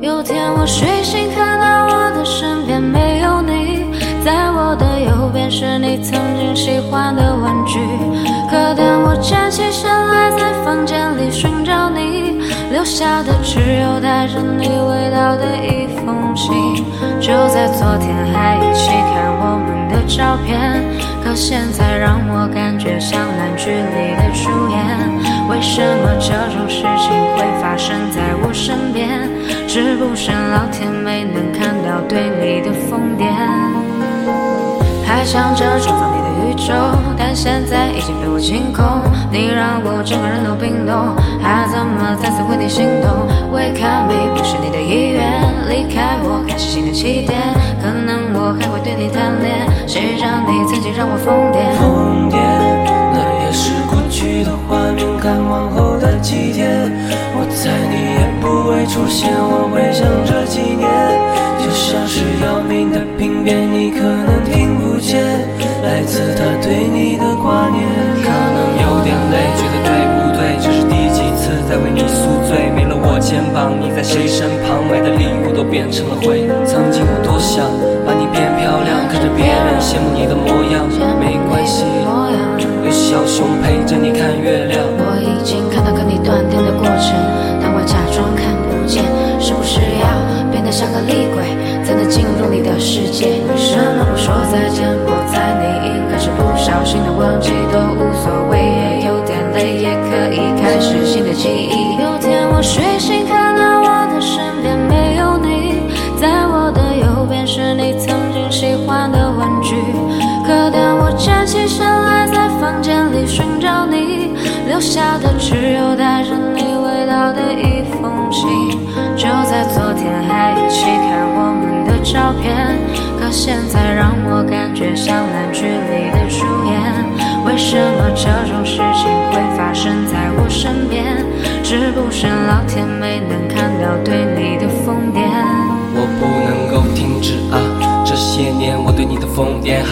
有天我睡醒，看到我的身边没有你，在我的右边是你曾经喜欢的玩具。可当我站起身来，在房间里寻找你，留下的只有带着你味道的一封信。就在昨天还一起看我们的照片，可现在让我感觉像烂剧里的主演。为什么这种事情会发生在我身边？是不是老天没能看到对你的疯癫？还想着创造你的宇宙，但现在已经被我清空。你让我整个人都冰冻，还怎么再次为你心动？？Wake up, me，不是你的意愿，离开我开始新的起点。可能我还会对你贪恋，谁让你曾经让我？疯出现。我回想这几年，就像是要命的病变，你可能听不见，来自他对你的挂念。可能有点累，觉得对不对？这是第几次在为你宿醉？没了我肩膀，你在谁身旁？买的礼物都变成了灰。曾经我多想把你变漂亮，看着别人羡慕你的模样。没关系，有小熊是不小心的忘记，都无所谓。也有点累，也可以开始新的记忆。有天我睡醒，看到我的身边没有你，在我的右边是你曾经喜欢的玩具。可当我站起身来，在房间里寻找你，留下的只有带着你味道的一封信。就在昨天还一起看我们的照片，可现在让我感觉像烂剧里的主演。为什么这种事情会发生在我身边？是不是老天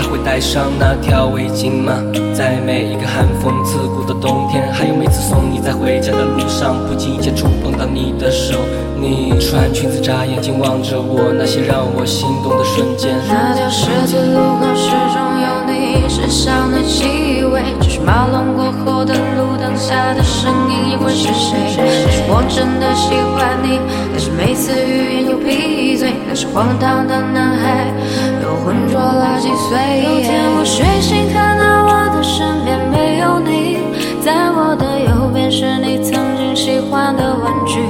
会戴上那条围巾吗？在每一个寒风刺骨的冬天，还有每次送你在回家的路上，不经意间触碰到你的手，你穿裙子眨眼睛望着我，那些让我心动的瞬间。那条十字路口始终有你身上的气味，只是马龙过后的路灯下的身影，又会是谁？也许我真的喜欢你，但是每次欲言又闭嘴，那是荒唐的男孩，浑浊了几岁。有天我睡醒，看到我的身边没有你，在我的右边是你曾经喜欢的玩具。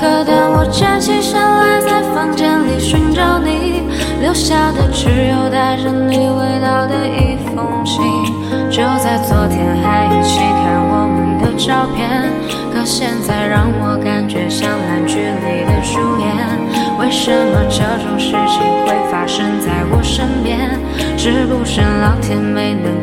可当我站起身来，在房间里寻找你，留下的只有带着你味道的一封信。就在昨天还一起看我们的照片，可现在让我感觉像烂剧里的主演。为什么这种事情？是不是老天没能